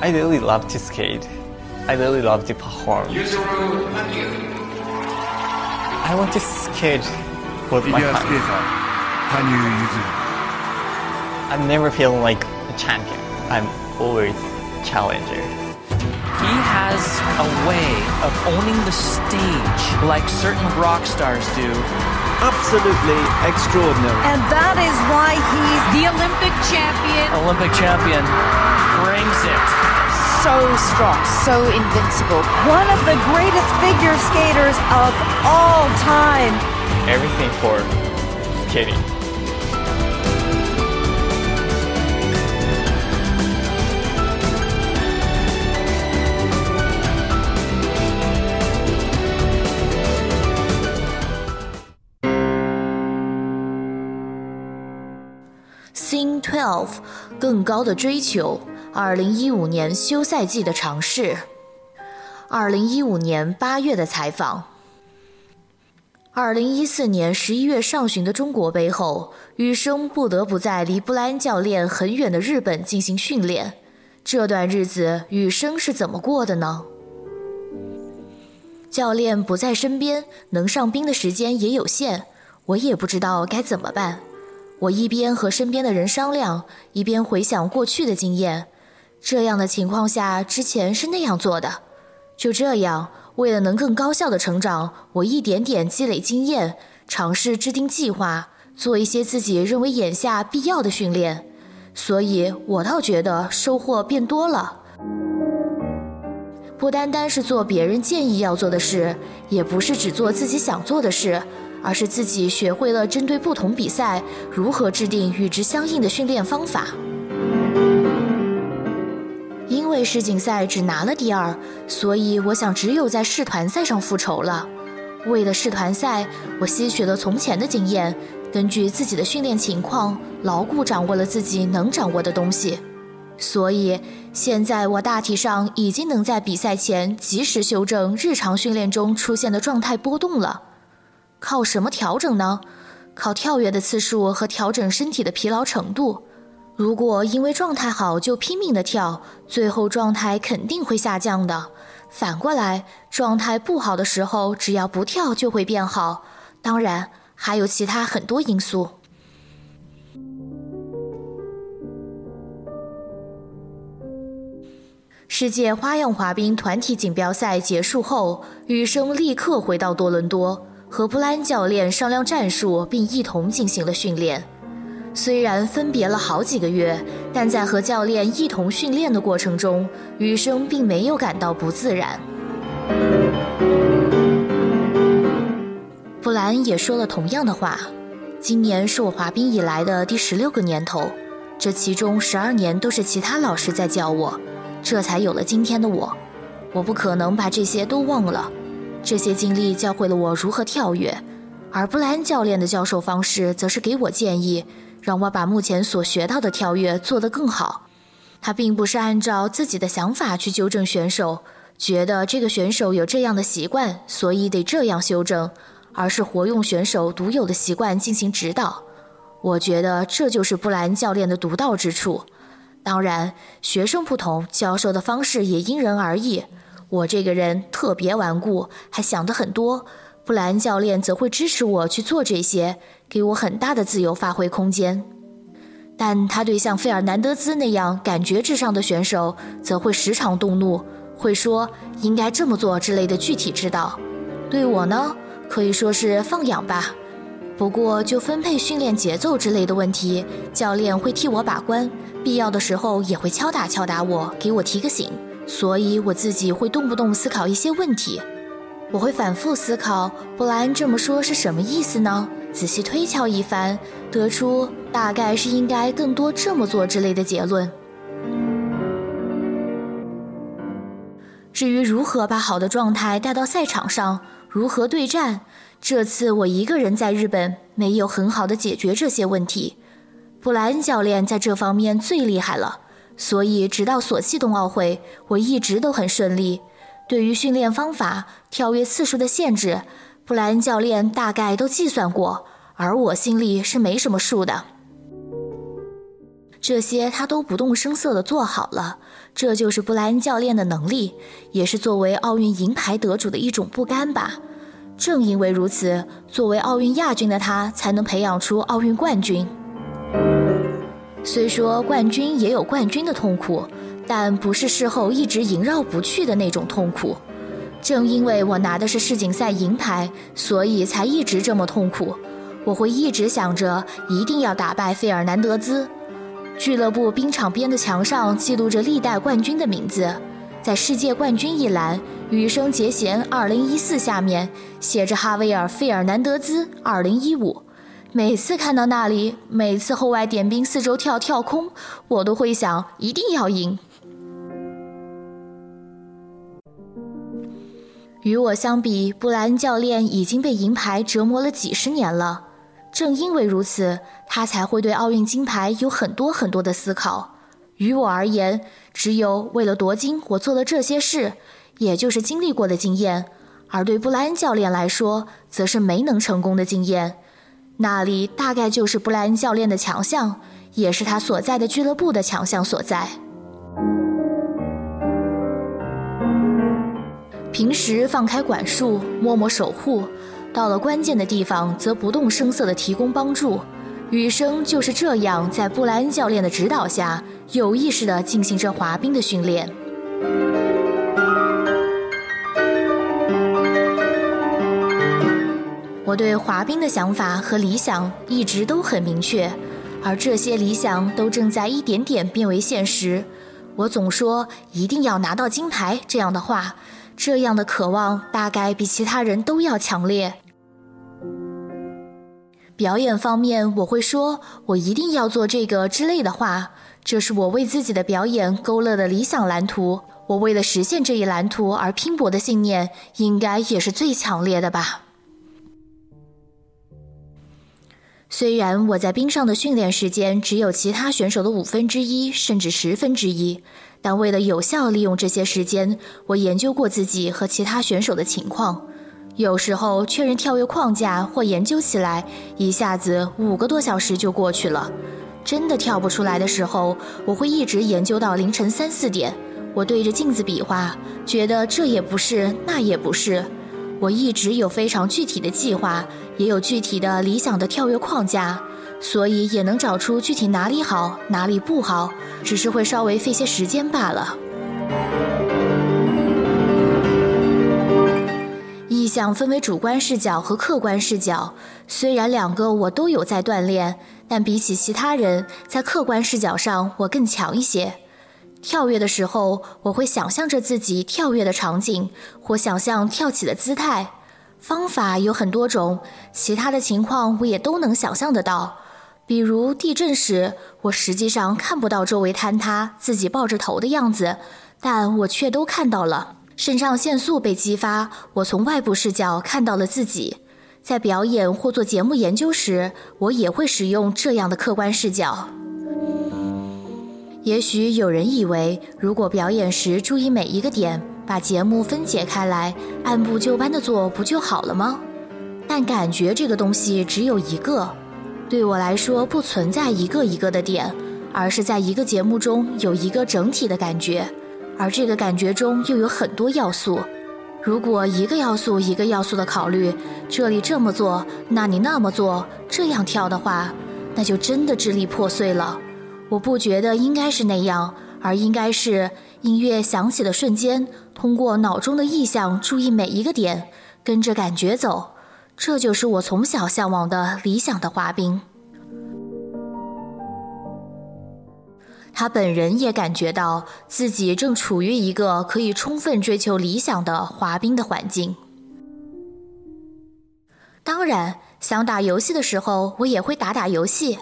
I really love to skate. I really love to perform. I want to skate with my hands. I'm never feeling like a champion. I'm always challenger. He has a way of owning the stage like certain rock stars do. Up Absolutely extraordinary. And that is why he's The Olympic champion. Olympic champion brings it. so strong, so invincible. One of the greatest figure skaters of all time. Everything for skating. Twelve，更高的追求。二零一五年休赛季的尝试。二零一五年八月的采访。二零一四年十一月上旬的中国杯后，羽生不得不在离布莱恩教练很远的日本进行训练。这段日子，羽生是怎么过的呢？教练不在身边，能上冰的时间也有限，我也不知道该怎么办。我一边和身边的人商量，一边回想过去的经验。这样的情况下，之前是那样做的。就这样，为了能更高效的成长，我一点点积累经验，尝试制定计划，做一些自己认为眼下必要的训练。所以我倒觉得收获变多了。不单单是做别人建议要做的事，也不是只做自己想做的事，而是自己学会了针对不同比赛如何制定与之相应的训练方法。因为世锦赛只拿了第二，所以我想只有在世团赛上复仇了。为了世团赛，我吸取了从前的经验，根据自己的训练情况，牢固掌握了自己能掌握的东西。所以现在我大体上已经能在比赛前及时修正日常训练中出现的状态波动了。靠什么调整呢？靠跳跃的次数和调整身体的疲劳程度。如果因为状态好就拼命的跳，最后状态肯定会下降的。反过来，状态不好的时候，只要不跳就会变好。当然，还有其他很多因素。世界花样滑冰团体锦标赛结束后，羽生立刻回到多伦多，和布兰教练商量战术，并一同进行了训练。虽然分别了好几个月，但在和教练一同训练的过程中，羽生并没有感到不自然。布兰也说了同样的话：“今年是我滑冰以来的第十六个年头，这其中十二年都是其他老师在教我，这才有了今天的我。我不可能把这些都忘了，这些经历教会了我如何跳跃，而布兰教练的教授方式则是给我建议。”让我把目前所学到的跳跃做得更好。他并不是按照自己的想法去纠正选手，觉得这个选手有这样的习惯，所以得这样修正，而是活用选手独有的习惯进行指导。我觉得这就是布兰教练的独到之处。当然，学生不同，教授的方式也因人而异。我这个人特别顽固，还想得很多。布兰教练则会支持我去做这些，给我很大的自由发挥空间。但他对像费尔南德兹那样感觉至上的选手，则会时常动怒，会说应该这么做之类的具体指导。对我呢，可以说是放养吧。不过就分配训练节奏之类的问题，教练会替我把关，必要的时候也会敲打敲打我，给我提个醒。所以我自己会动不动思考一些问题。我会反复思考，布莱恩这么说是什么意思呢？仔细推敲一番，得出大概是应该更多这么做之类的结论。至于如何把好的状态带到赛场上，如何对战，这次我一个人在日本，没有很好的解决这些问题。布莱恩教练在这方面最厉害了，所以直到索契冬奥会，我一直都很顺利。对于训练方法、跳跃次数的限制，布莱恩教练大概都计算过，而我心里是没什么数的。这些他都不动声色地做好了。这就是布莱恩教练的能力，也是作为奥运银牌得主的一种不甘吧。正因为如此，作为奥运亚军的他才能培养出奥运冠军。虽说冠军也有冠军的痛苦，但不是事后一直萦绕不去的那种痛苦。正因为我拿的是世锦赛银牌，所以才一直这么痛苦。我会一直想着一定要打败费尔南德兹。俱乐部冰场边的墙上记录着历代冠军的名字，在世界冠军一栏，羽生结弦2014下面写着哈维尔·费尔南德兹2015。每次看到那里，每次后外点冰四周跳跳空，我都会想一定要赢。与我相比，布莱恩教练已经被银牌折磨了几十年了。正因为如此，他才会对奥运金牌有很多很多的思考。于我而言，只有为了夺金，我做了这些事，也就是经历过的经验；而对布莱恩教练来说，则是没能成功的经验。那里大概就是布莱恩教练的强项，也是他所在的俱乐部的强项所在。平时放开管束，默默守护。到了关键的地方，则不动声色地提供帮助。雨生就是这样，在布莱恩教练的指导下，有意识地进行着滑冰的训练。我对滑冰的想法和理想一直都很明确，而这些理想都正在一点点变为现实。我总说一定要拿到金牌这样的话。这样的渴望大概比其他人都要强烈。表演方面，我会说我一定要做这个之类的话，这是我为自己的表演勾勒的理想蓝图。我为了实现这一蓝图而拼搏的信念，应该也是最强烈的吧。虽然我在冰上的训练时间只有其他选手的五分之一，甚至十分之一。但为了有效利用这些时间，我研究过自己和其他选手的情况。有时候确认跳跃框架或研究起来，一下子五个多小时就过去了。真的跳不出来的时候，我会一直研究到凌晨三四点。我对着镜子比划，觉得这也不是，那也不是。我一直有非常具体的计划，也有具体的理想的跳跃框架。所以也能找出具体哪里好，哪里不好，只是会稍微费些时间罢了。意象分为主观视角和客观视角，虽然两个我都有在锻炼，但比起其他人，在客观视角上我更强一些。跳跃的时候，我会想象着自己跳跃的场景，或想象跳起的姿态。方法有很多种，其他的情况我也都能想象得到。比如地震时，我实际上看不到周围坍塌、自己抱着头的样子，但我却都看到了。肾上腺素被激发，我从外部视角看到了自己。在表演或做节目研究时，我也会使用这样的客观视角。也许有人以为，如果表演时注意每一个点，把节目分解开来，按部就班的做，不就好了吗？但感觉这个东西只有一个。对我来说，不存在一个一个的点，而是在一个节目中有一个整体的感觉，而这个感觉中又有很多要素。如果一个要素一个要素的考虑，这里这么做，那你那么做，这样跳的话，那就真的支离破碎了。我不觉得应该是那样，而应该是音乐响起的瞬间，通过脑中的意象注意每一个点，跟着感觉走。这就是我从小向往的理想的滑冰。他本人也感觉到自己正处于一个可以充分追求理想的滑冰的环境。当然，想打游戏的时候，我也会打打游戏。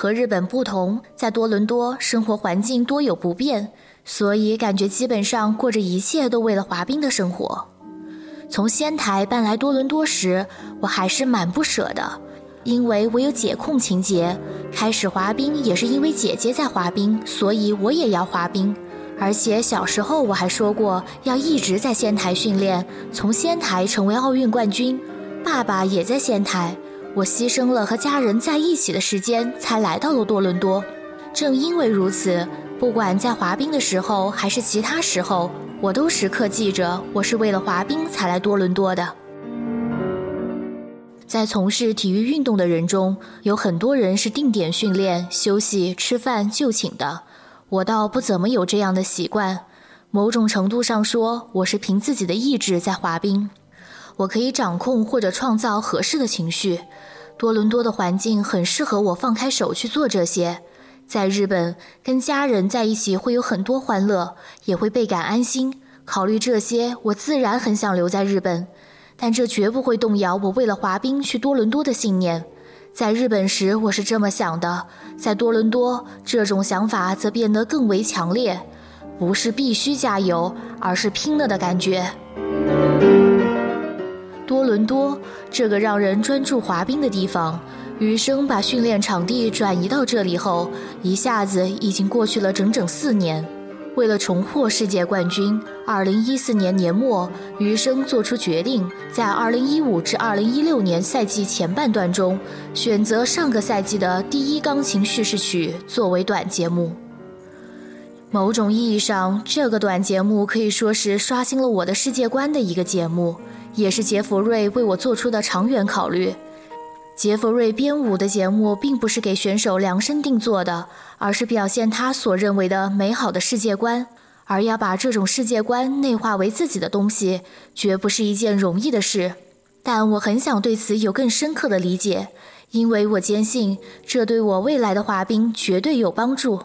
和日本不同，在多伦多生活环境多有不便，所以感觉基本上过着一切都为了滑冰的生活。从仙台搬来多伦多时，我还是蛮不舍的，因为我有姐控情节。开始滑冰也是因为姐姐在滑冰，所以我也要滑冰。而且小时候我还说过要一直在仙台训练，从仙台成为奥运冠军。爸爸也在仙台，我牺牲了和家人在一起的时间，才来到了多伦多。正因为如此，不管在滑冰的时候还是其他时候，我都时刻记着我是为了滑冰才来多伦多的。在从事体育运动的人中，有很多人是定点训练、休息、吃饭就寝的。我倒不怎么有这样的习惯。某种程度上说，我是凭自己的意志在滑冰。我可以掌控或者创造合适的情绪。多伦多的环境很适合我放开手去做这些。在日本，跟家人在一起会有很多欢乐，也会倍感安心。考虑这些，我自然很想留在日本。但这绝不会动摇我为了滑冰去多伦多的信念。在日本时，我是这么想的；在多伦多，这种想法则变得更为强烈。不是必须加油，而是拼了的感觉。伦多这个让人专注滑冰的地方，余生把训练场地转移到这里后，一下子已经过去了整整四年。为了重获世界冠军，2014年年末，余生做出决定，在2015至2016年赛季前半段中，选择上个赛季的第一钢琴叙事曲作为短节目。某种意义上，这个短节目可以说是刷新了我的世界观的一个节目，也是杰弗瑞为我做出的长远考虑。杰弗瑞编舞的节目并不是给选手量身定做的，而是表现他所认为的美好的世界观。而要把这种世界观内化为自己的东西，绝不是一件容易的事。但我很想对此有更深刻的理解，因为我坚信这对我未来的滑冰绝对有帮助。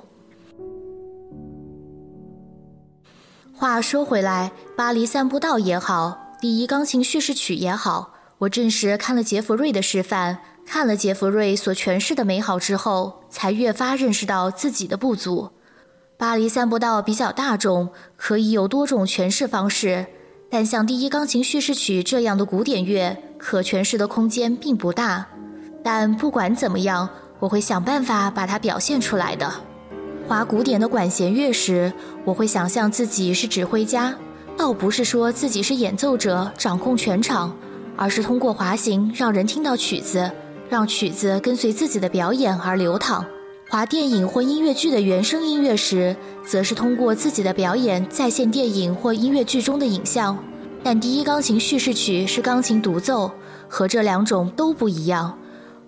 话说回来，巴黎散步道也好，第一钢琴叙事曲也好。我正是看了杰弗瑞的示范，看了杰弗瑞所诠释的美好之后，才越发认识到自己的不足。巴黎散步道比较大众，可以有多种诠释方式，但像第一钢琴叙事曲这样的古典乐，可诠释的空间并不大。但不管怎么样，我会想办法把它表现出来的。滑古典的管弦乐时，我会想象自己是指挥家，倒不是说自己是演奏者，掌控全场。而是通过滑行让人听到曲子，让曲子跟随自己的表演而流淌。滑电影或音乐剧的原声音乐时，则是通过自己的表演再现电影或音乐剧中的影像。但第一钢琴叙事曲是钢琴独奏，和这两种都不一样。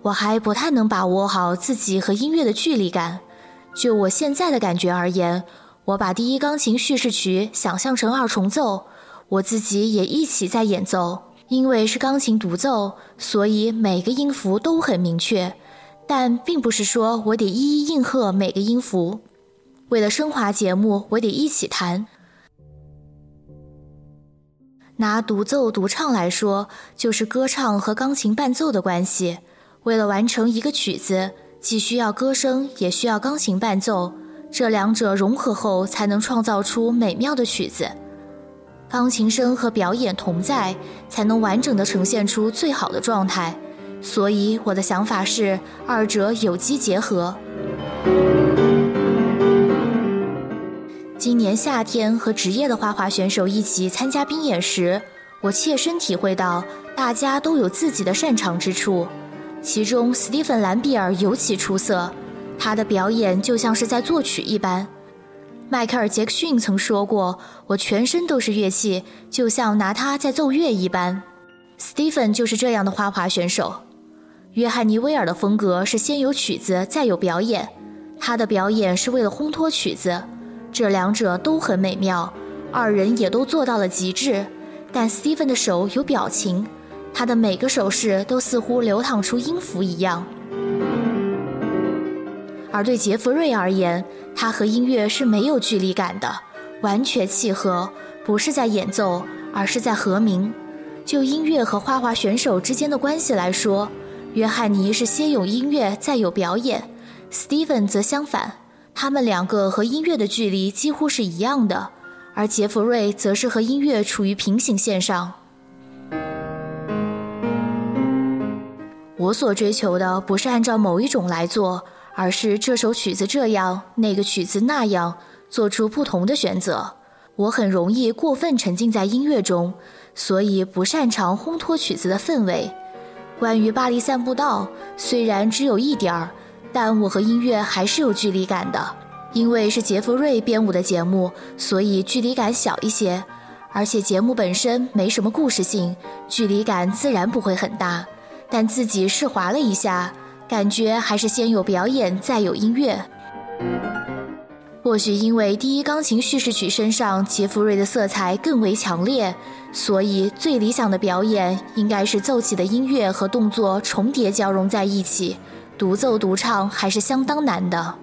我还不太能把握好自己和音乐的距离感。就我现在的感觉而言，我把第一钢琴叙事曲想象成二重奏，我自己也一起在演奏。因为是钢琴独奏，所以每个音符都很明确，但并不是说我得一一应和每个音符。为了升华节目，我得一起弹。拿独奏独唱来说，就是歌唱和钢琴伴奏的关系。为了完成一个曲子，既需要歌声，也需要钢琴伴奏，这两者融合后，才能创造出美妙的曲子。钢琴声和表演同在，才能完整的呈现出最好的状态。所以我的想法是，二者有机结合。今年夏天和职业的花滑选手一起参加冰演时，我切身体会到大家都有自己的擅长之处。其中，斯蒂芬·兰比尔尤其出色，他的表演就像是在作曲一般。迈克尔·杰克逊曾说过：“我全身都是乐器，就像拿它在奏乐一般。” Stephen 就是这样的花滑选手。约翰尼·威尔的风格是先有曲子再有表演，他的表演是为了烘托曲子，这两者都很美妙，二人也都做到了极致。但 Stephen 的手有表情，他的每个手势都似乎流淌出音符一样。而对杰弗瑞而言，他和音乐是没有距离感的，完全契合，不是在演奏，而是在和鸣。就音乐和花滑选手之间的关系来说，约翰尼是先有音乐再有表演，Steven 则相反，他们两个和音乐的距离几乎是一样的，而杰弗瑞则是和音乐处于平行线上。我所追求的不是按照某一种来做。而是这首曲子这样，那个曲子那样，做出不同的选择。我很容易过分沉浸在音乐中，所以不擅长烘托曲子的氛围。关于巴黎散步道，虽然只有一点儿，但我和音乐还是有距离感的，因为是杰弗瑞编舞的节目，所以距离感小一些。而且节目本身没什么故事性，距离感自然不会很大。但自己试滑了一下，感觉还是先有表演再有音乐。或许因为第一钢琴叙事曲身上杰弗瑞的色彩更为强烈，所以最理想的表演应该是奏起的音乐和动作重叠交融在一起。独奏独唱还是相当难的。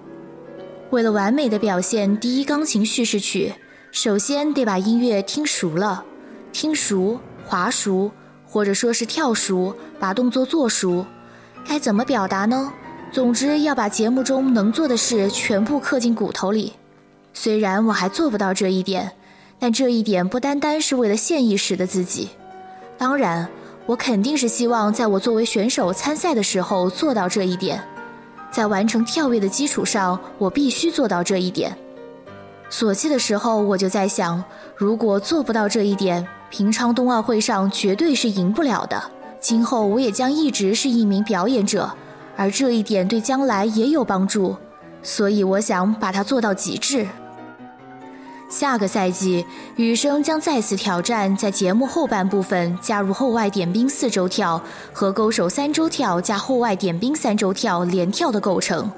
为了完美的表现第一钢琴叙事曲，首先得把音乐听熟了，听熟、滑熟，或者说是跳熟，把动作做熟。该怎么表达呢？总之要把节目中能做的事全部刻进骨头里。虽然我还做不到这一点，但这一点不单单是为了现役时的自己。当然，我肯定是希望在我作为选手参赛的时候做到这一点。在完成跳跃的基础上，我必须做到这一点。索契的时候，我就在想，如果做不到这一点，平昌冬奥会上绝对是赢不了的。今后我也将一直是一名表演者。而这一点对将来也有帮助，所以我想把它做到极致。下个赛季，羽生将再次挑战在节目后半部分加入后外点冰四周跳和勾手三周跳加后外点冰三周跳连跳的构成。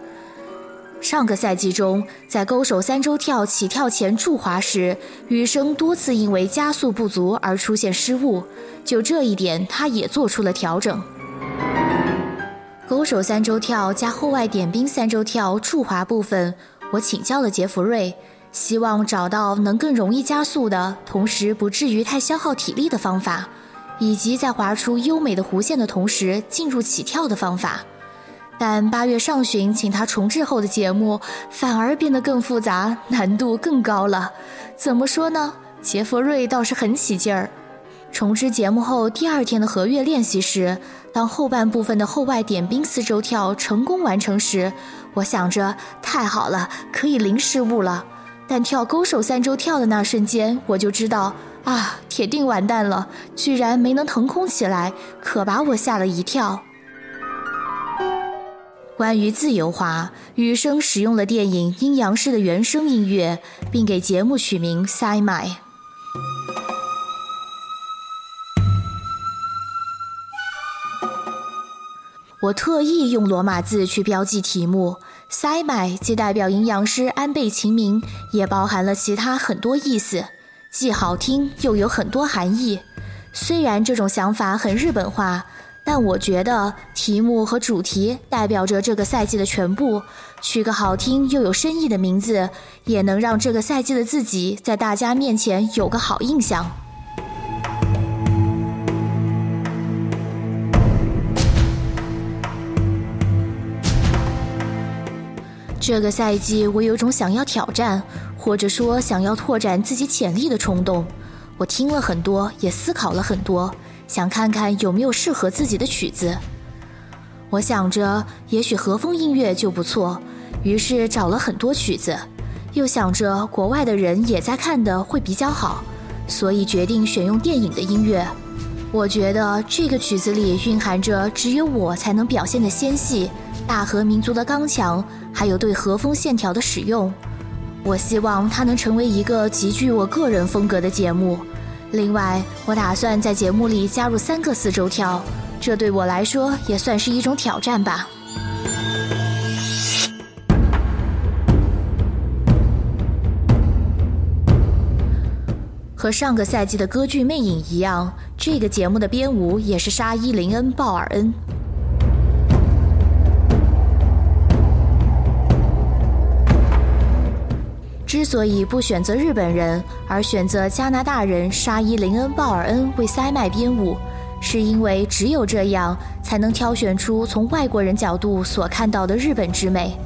上个赛季中，在勾手三周跳起跳前助滑时，羽生多次因为加速不足而出现失误，就这一点，他也做出了调整。勾手三周跳加后外点冰三周跳助滑部分，我请教了杰弗瑞，希望找到能更容易加速的同时不至于太消耗体力的方法，以及在滑出优美的弧线的同时进入起跳的方法。但八月上旬请他重置后的节目反而变得更复杂，难度更高了。怎么说呢？杰弗瑞倒是很起劲儿。重置节目后第二天的合乐练习时。当后半部分的后外点冰四周跳成功完成时，我想着太好了，可以零失误了。但跳勾手三周跳的那瞬间，我就知道啊，铁定完蛋了，居然没能腾空起来，可把我吓了一跳。关于自由化，雨生使用了电影《阴阳师》的原声音乐，并给节目取名《Sai Mai》。我特意用罗马字去标记题目，“sai mai” 既代表阴阳师安倍晴明，也包含了其他很多意思，既好听又有很多含义。虽然这种想法很日本化，但我觉得题目和主题代表着这个赛季的全部，取个好听又有深意的名字，也能让这个赛季的自己在大家面前有个好印象。这个赛季，我有种想要挑战，或者说想要拓展自己潜力的冲动。我听了很多，也思考了很多，想看看有没有适合自己的曲子。我想着，也许和风音乐就不错，于是找了很多曲子。又想着国外的人也在看的会比较好，所以决定选用电影的音乐。我觉得这个曲子里蕴含着只有我才能表现的纤细。大和民族的刚强，还有对和风线条的使用，我希望它能成为一个极具我个人风格的节目。另外，我打算在节目里加入三个四周跳，这对我来说也算是一种挑战吧。和上个赛季的歌剧《魅影》一样，这个节目的编舞也是沙伊林恩·鲍尔恩。之所以不选择日本人，而选择加拿大人沙伊林恩·鲍尔恩为塞麦编舞，是因为只有这样才能挑选出从外国人角度所看到的日本之美。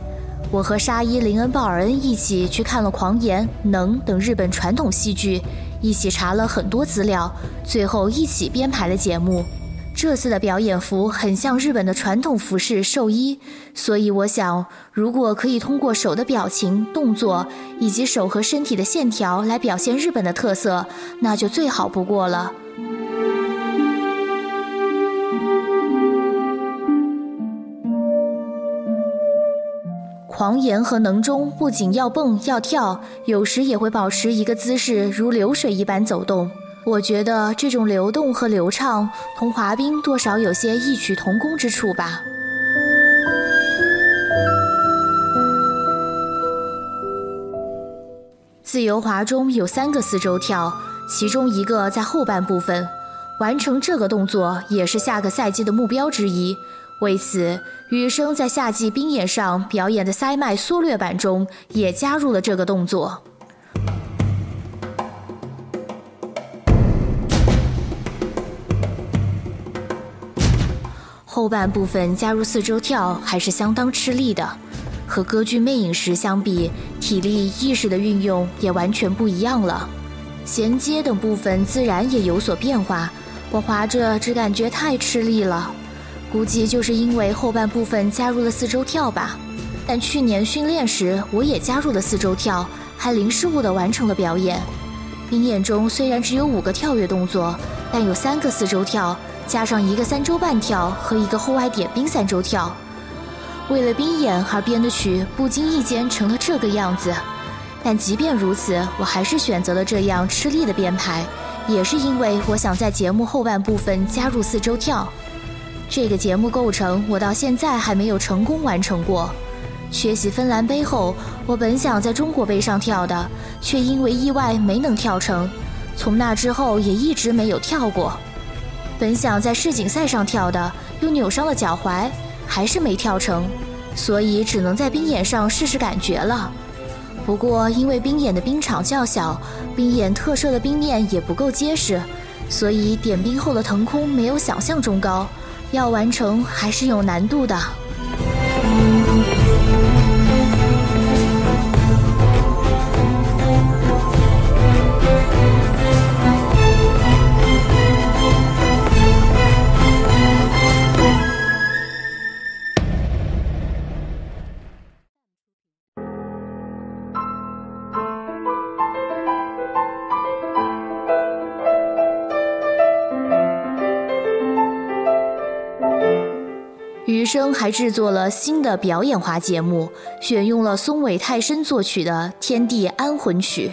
我和沙伊林恩·鲍尔恩一起去看了《狂言》《能》等日本传统戏剧，一起查了很多资料，最后一起编排了节目。这次的表演服很像日本的传统服饰寿衣，所以我想，如果可以通过手的表情、动作以及手和身体的线条来表现日本的特色，那就最好不过了。狂言和能中不仅要蹦要跳，有时也会保持一个姿势，如流水一般走动。我觉得这种流动和流畅，同滑冰多少有些异曲同工之处吧。自由滑中有三个四周跳，其中一个在后半部分。完成这个动作也是下个赛季的目标之一。为此，羽生在夏季冰演上表演的塞麦缩略版中也加入了这个动作。后半部分加入四周跳还是相当吃力的。和歌剧魅影时相比，体力意识的运用也完全不一样了，衔接等部分自然也有所变化。我滑着只感觉太吃力了，估计就是因为后半部分加入了四周跳吧。但去年训练时我也加入了四周跳，还零失误地完成了表演。冰演中虽然只有五个跳跃动作，但有三个四周跳，加上一个三周半跳和一个后外点冰三周跳。为了冰演而编的曲，不经意间成了这个样子。但即便如此，我还是选择了这样吃力的编排，也是因为我想在节目后半部分加入四周跳。这个节目构成，我到现在还没有成功完成过。缺席芬兰杯后，我本想在中国杯上跳的，却因为意外没能跳成。从那之后也一直没有跳过。本想在世锦赛上跳的，又扭伤了脚踝。还是没跳成，所以只能在冰演上试试感觉了。不过因为冰演的冰场较小，冰演特设的冰面也不够结实，所以点冰后的腾空没有想象中高，要完成还是有难度的。生还制作了新的表演滑节目，选用了松尾泰生作曲的《天地安魂曲》。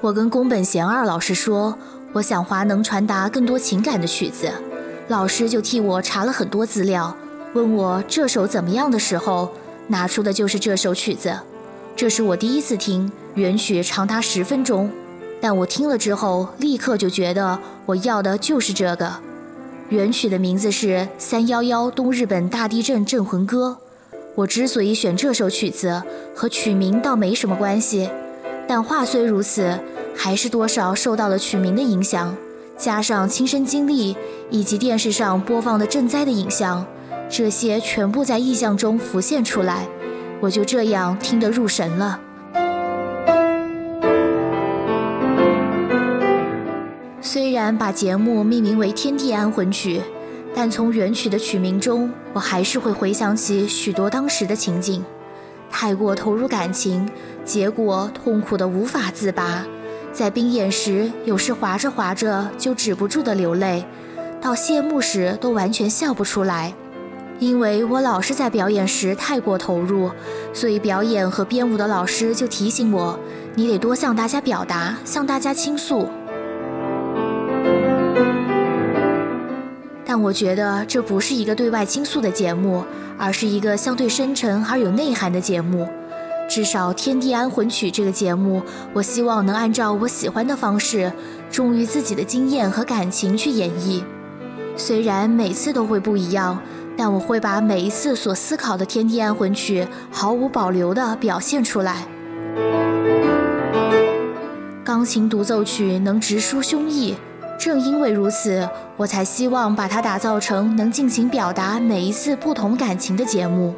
我跟宫本贤二老师说，我想滑能传达更多情感的曲子，老师就替我查了很多资料，问我这首怎么样的时候，拿出的就是这首曲子。这是我第一次听原曲，长达十分钟，但我听了之后，立刻就觉得我要的就是这个。原曲的名字是《三幺幺东日本大地震镇魂歌》。我之所以选这首曲子，和曲名倒没什么关系，但话虽如此，还是多少受到了曲名的影响，加上亲身经历以及电视上播放的赈灾的影像，这些全部在意象中浮现出来，我就这样听得入神了。虽然把节目命名为《天地安魂曲》，但从原曲的曲名中，我还是会回想起许多当时的情景。太过投入感情，结果痛苦的无法自拔。在冰演时，有时滑着滑着就止不住的流泪，到谢幕时都完全笑不出来。因为我老是在表演时太过投入，所以表演和编舞的老师就提醒我：你得多向大家表达，向大家倾诉。但我觉得这不是一个对外倾诉的节目，而是一个相对深沉而有内涵的节目。至少《天地安魂曲》这个节目，我希望能按照我喜欢的方式，忠于自己的经验和感情去演绎。虽然每次都会不一样，但我会把每一次所思考的《天地安魂曲》毫无保留地表现出来。钢琴独奏曲能直抒胸臆。正因为如此，我才希望把它打造成能尽情表达每一次不同感情的节目。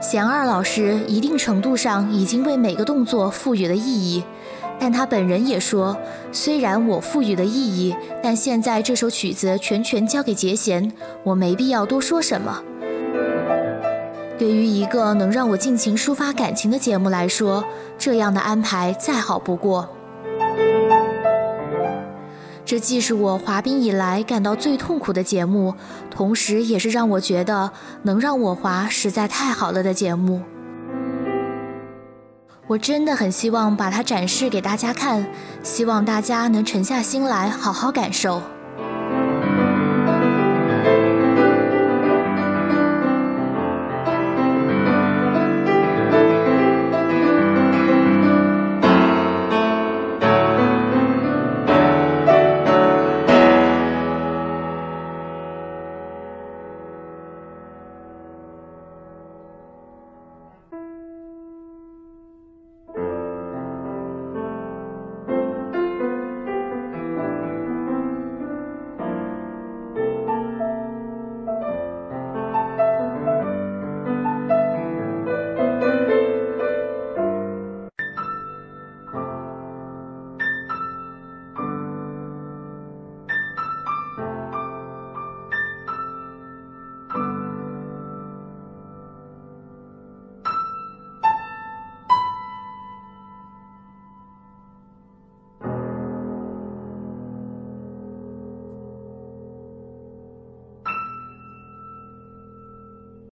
贤二老师一定程度上已经为每个动作赋予了意义，但他本人也说，虽然我赋予了意义，但现在这首曲子全权交给杰贤，我没必要多说什么。对于一个能让我尽情抒发感情的节目来说，这样的安排再好不过。这既是我滑冰以来感到最痛苦的节目，同时也是让我觉得能让我滑实在太好了的节目。我真的很希望把它展示给大家看，希望大家能沉下心来好好感受。